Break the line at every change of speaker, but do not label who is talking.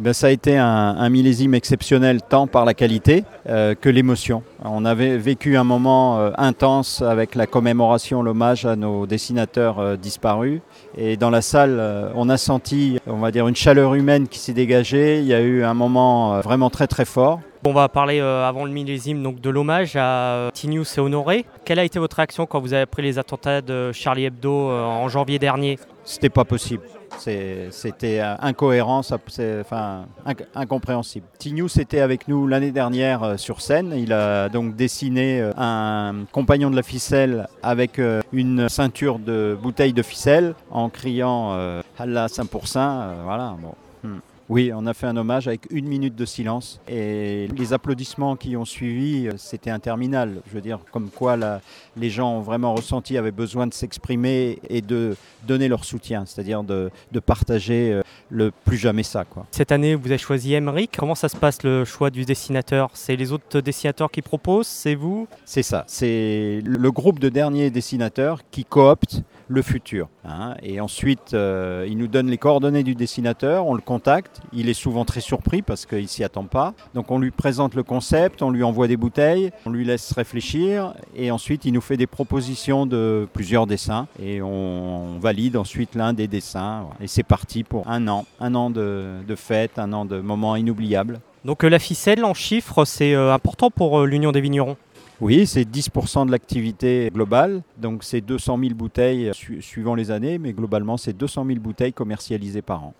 Ben, ça a été un, millésime exceptionnel tant par la qualité euh, que l'émotion. On avait vécu un moment euh, intense avec la commémoration, l'hommage à nos dessinateurs euh, disparus. Et dans la salle, on a senti, on va dire, une chaleur humaine qui s'est dégagée. Il y a eu un moment vraiment très très fort.
On va parler avant le millésime donc de l'hommage à Tinius et Honoré. Quelle a été votre réaction quand vous avez appris les attentats de Charlie Hebdo en janvier dernier?
C'était pas possible. C'était euh, incohérent, enfin inc- incompréhensible. Tinius était avec nous l'année dernière euh, sur scène. Il a donc dessiné euh, un compagnon de la ficelle avec une ceinture de bouteilles de ficelle en criant Allah Saint pour Saint. euh, voilà. Bon. Hmm. Oui, on a fait un hommage avec une minute de silence et les applaudissements qui ont suivi, euh, c'était interminable. Je veux dire, comme quoi la- les gens ont vraiment ressenti, avaient besoin de s'exprimer et de donner leur soutien, c'est-à-dire de, de partager euh, le plus jamais ça. Quoi.
Cette année, vous avez choisi Emmerich. Comment ça se passe le choix du dessinateur? C'est les autres dessinateurs qui proposent? C'est vous?
C'est ça, c'est le groupe de derniers dessinateurs qui cooptent le futur. hein. Et ensuite, euh, il nous donne les coordonnées du dessinateur, on le contacte, il est souvent très surpris parce qu'il s'y attend pas. Donc on lui présente le concept, on lui envoie des bouteilles, on lui laisse réfléchir et ensuite il nous fait des propositions de plusieurs dessins et on, valide ensuite l'un des dessins. Et c'est parti pour un an, un an de, de fête, un an de moments inoubliables.
Donc euh, la ficelle en chiffres, c'est euh, important pour l'Union des vignerons?
Oui, c'est 10% de l'activité globale, donc c'est 200 000 bouteilles su- suivant les années, mais globalement c'est 200 000 bouteilles commercialisées par an.